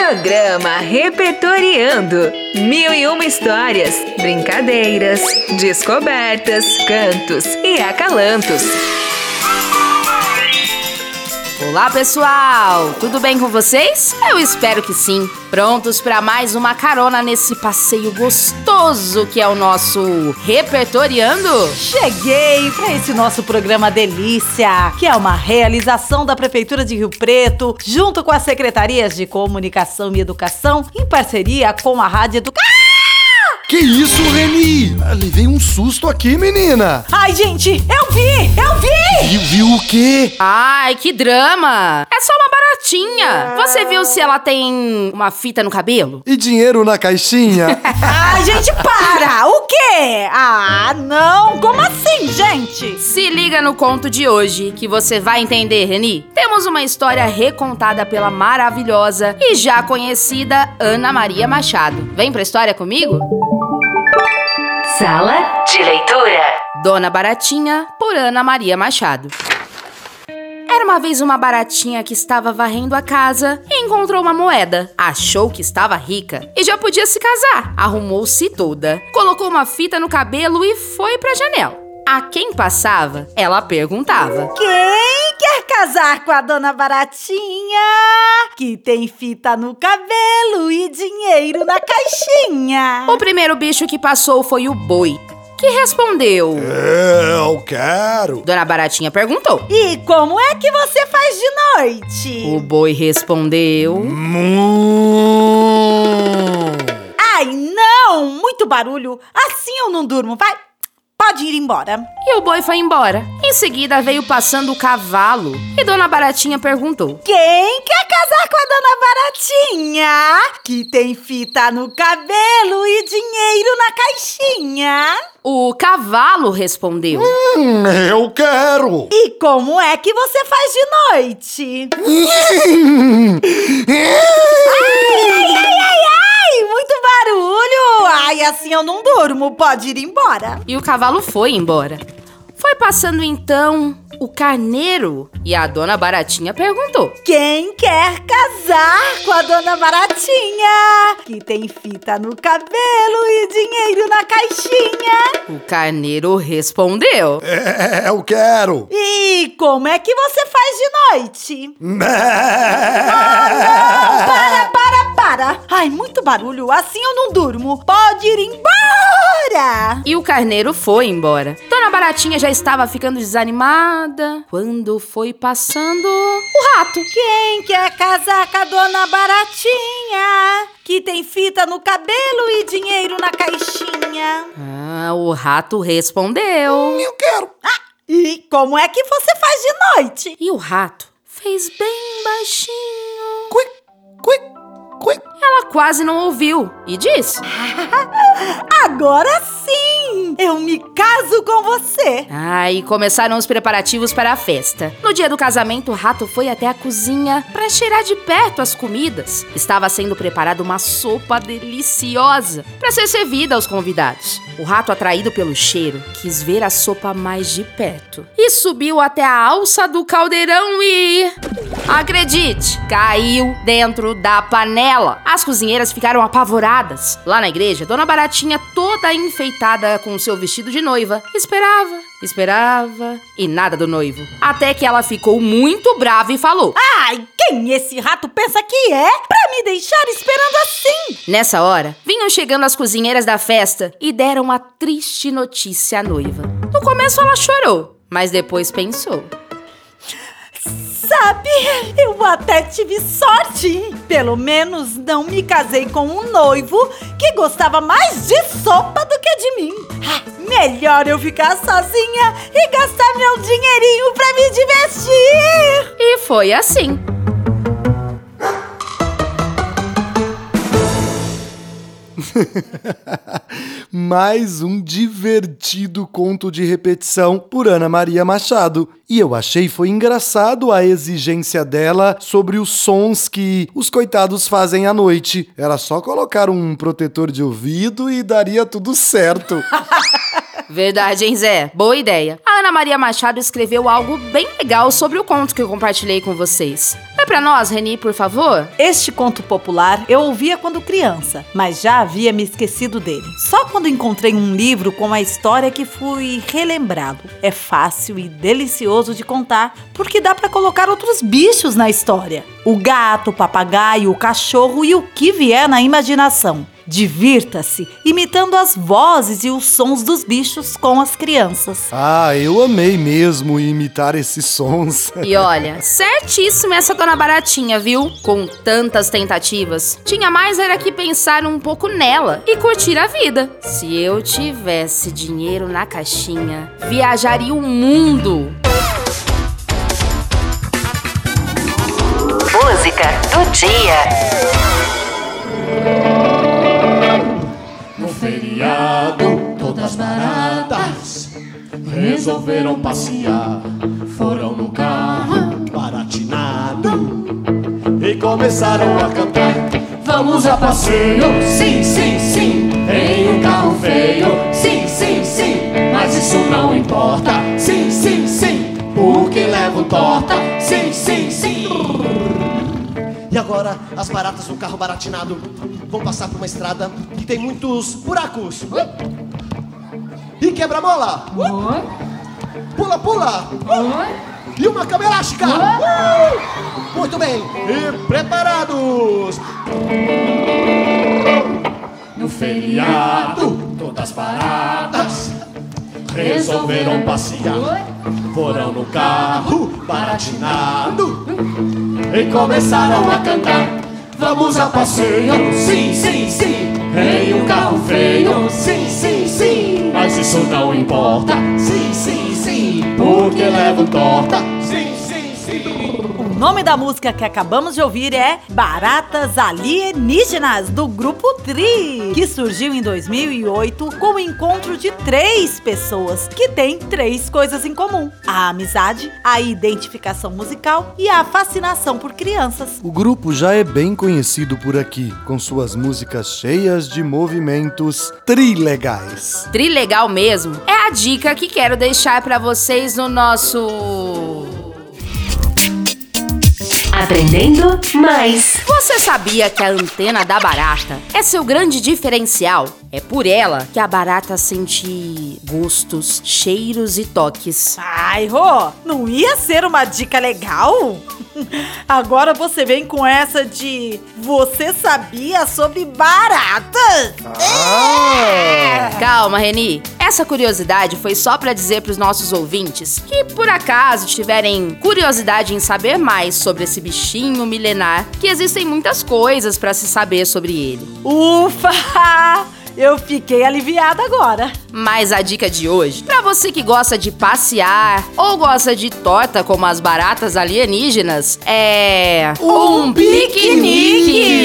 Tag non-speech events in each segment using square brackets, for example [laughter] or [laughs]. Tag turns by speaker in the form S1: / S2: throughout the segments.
S1: Programa Repertoriando. Mil e uma histórias, brincadeiras, descobertas, cantos e acalantos.
S2: Olá, pessoal! Tudo bem com vocês? Eu espero que sim. Prontos para mais uma carona nesse passeio gostoso que é o nosso Repertoriando?
S3: Cheguei para esse nosso programa Delícia, que é uma realização da Prefeitura de Rio Preto, junto com as secretarias de Comunicação e Educação, em parceria com a Rádio Educação.
S4: Que isso, Reni? Ah, Levei um susto aqui, menina.
S3: Ai, gente, eu vi! Eu vi!
S4: Viu, viu o quê?
S2: Ai, que drama! É só uma baratinha. Você viu se ela tem uma fita no cabelo?
S4: E dinheiro na caixinha? [laughs]
S3: Ai, gente, para! O quê? Ah, não! Como assim, gente?
S2: Se liga no conto de hoje, que você vai entender, Reni. Temos uma história recontada pela maravilhosa e já conhecida Ana Maria Machado. Vem pra história comigo?
S1: Sala de leitura.
S2: Dona Baratinha, por Ana Maria Machado. Era uma vez uma baratinha que estava varrendo a casa e encontrou uma moeda. Achou que estava rica e já podia se casar. Arrumou-se toda, colocou uma fita no cabelo e foi pra janela. A quem passava, ela perguntava.
S3: Quem casar com a dona Baratinha? Que tem fita no cabelo e dinheiro na caixinha.
S2: O primeiro bicho que passou foi o boi, que respondeu.
S4: Eu quero.
S2: Dona Baratinha perguntou.
S3: E como é que você faz de noite?
S2: O boi respondeu.
S4: Hum.
S3: Ai, não! Muito barulho. Assim eu não durmo. Vai, pode ir embora.
S2: E o boi foi embora. Em seguida veio passando o cavalo e Dona Baratinha perguntou.
S3: Quem quer casar com a dona Baratinha? Que tem fita no cabelo e dinheiro na caixinha.
S2: O cavalo respondeu.
S4: Hum, eu quero.
S3: E como é que você faz de noite? Ai, ai, ai, ai! Assim eu não durmo. Pode ir embora.
S2: E o cavalo foi embora. Foi passando então o carneiro e a dona Baratinha perguntou:
S3: Quem quer casar com a dona Baratinha? Que tem fita no cabelo e dinheiro na caixinha.
S2: O carneiro respondeu:
S4: É, eu quero.
S3: E como é que você faz de noite?
S4: Mé.
S3: Para, para, para! Ai, muito barulho. Assim eu não durmo. Pode ir embora!
S2: E o carneiro foi embora. Dona Baratinha já estava ficando desanimada quando foi passando o rato.
S3: Quem quer casar com a dona Baratinha? Que tem fita no cabelo e dinheiro na caixinha.
S2: Ah, o rato respondeu.
S4: Eu quero.
S3: E como é que você faz de noite?
S2: E o rato fez bem baixinho. Ela quase não ouviu e disse: [laughs]
S3: Agora sim! Eu me caso com você!
S2: Ah, e começaram os preparativos para a festa. No dia do casamento, o rato foi até a cozinha para cheirar de perto as comidas. Estava sendo preparada uma sopa deliciosa para ser servida aos convidados. O rato, atraído pelo cheiro, quis ver a sopa mais de perto e subiu até a alça do caldeirão e. Acredite, caiu dentro da panela. As cozinheiras ficaram apavoradas. Lá na igreja, Dona Baratinha, toda enfeitada com seu vestido de noiva, esperava, esperava e nada do noivo. Até que ela ficou muito brava e falou:
S3: Ai, quem esse rato pensa que é pra me deixar esperando assim?
S2: Nessa hora, vinham chegando as cozinheiras da festa e deram a triste notícia à noiva. No começo ela chorou, mas depois pensou.
S3: Sabe, eu até tive sorte. Pelo menos não me casei com um noivo que gostava mais de sopa do que de mim. Ah, melhor eu ficar sozinha e gastar meu dinheirinho pra me divertir.
S2: E foi assim. [laughs]
S4: Mais um divertido conto de repetição por Ana Maria Machado. E eu achei foi engraçado a exigência dela sobre os sons que os coitados fazem à noite. Era só colocar um protetor de ouvido e daria tudo certo. [laughs]
S2: Verdade, hein, Zé? Boa ideia. A Ana Maria Machado escreveu algo bem legal sobre o conto que eu compartilhei com vocês. Pra nós, Reni, por favor?
S3: Este conto popular eu ouvia quando criança, mas já havia me esquecido dele. Só quando encontrei um livro com a história que fui relembrado. É fácil e delicioso de contar, porque dá pra colocar outros bichos na história: o gato, o papagaio, o cachorro e o que vier na imaginação. Divirta-se imitando as vozes e os sons dos bichos com as crianças.
S4: Ah, eu amei mesmo imitar esses sons. [laughs]
S2: E olha, certíssima essa dona Baratinha, viu? Com tantas tentativas. Tinha mais era que pensar um pouco nela e curtir a vida. Se eu tivesse dinheiro na caixinha, viajaria o mundo.
S1: Música do dia.
S5: Feriado, todas baratas resolveram passear. Foram no carro baratinado e começaram a cantar. Vamos a passeio, sim, sim, sim. Em um carro feio, sim, sim, sim. Mas isso não importa, agora as baratas no carro baratinado vão passar por uma estrada que tem muitos buracos. E quebra-mola. Pula, pula. E uma cama elástica. Uh! Muito bem. E preparados. No feriado, todas paradas resolveram passear. Foram no carro baratinado e começaram a cantar. Vamos a passeio, sim, sim, sim. Em um carro feio, sim, sim, sim. Mas isso não importa, sim, sim, sim. Porque levo torta.
S3: O nome da música que acabamos de ouvir é Baratas Alienígenas, do grupo Tri, que surgiu em 2008 com o encontro de três pessoas que têm três coisas em comum: a amizade, a identificação musical e a fascinação por crianças.
S4: O grupo já é bem conhecido por aqui, com suas músicas cheias de movimentos trilegais.
S2: Trilegal mesmo é a dica que quero deixar pra vocês no nosso
S1: Aprendendo mais.
S2: Você sabia que a antena da barata é seu grande diferencial? É por ela que a barata sente gostos, cheiros e toques.
S3: Ai, Rô, não ia ser uma dica legal? [laughs] Agora você vem com essa de você sabia sobre baratas?
S4: Ah!
S2: Calma, Reni. Essa curiosidade foi só pra dizer pros nossos ouvintes que, por acaso, tiverem curiosidade em saber mais sobre esse bichinho milenar, que existem muitas coisas pra se saber sobre ele.
S3: Ufa! Eu fiquei aliviada agora.
S2: Mas a dica de hoje, pra você que gosta de passear ou gosta de torta como as baratas alienígenas, é
S3: Um piquenique!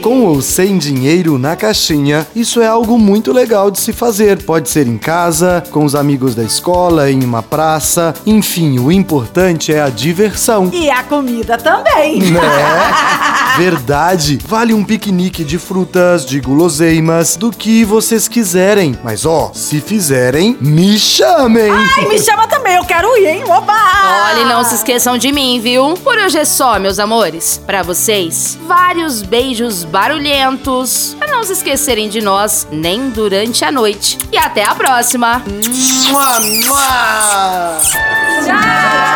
S4: Com ou sem dinheiro na caixinha, isso é algo muito legal de se fazer. Pode ser em casa, com os amigos da escola, em uma praça, enfim, o importante é a diversão.
S3: E a comida também.
S4: Né? [laughs] Verdade. Vale um piquenique de frutas, de guloseimas, do que vocês quiserem. Mas ó, se fizerem, me chamem.
S3: Ai, me chama também, eu quero ir, hein? Oba!
S2: Olha, e não se esqueçam de mim, viu? Por hoje é só, meus amores. Pra vocês, vários beijos barulhentos. Pra não se esquecerem de nós, nem durante a noite. E até a próxima.
S4: Mua, mua.
S1: Ouviu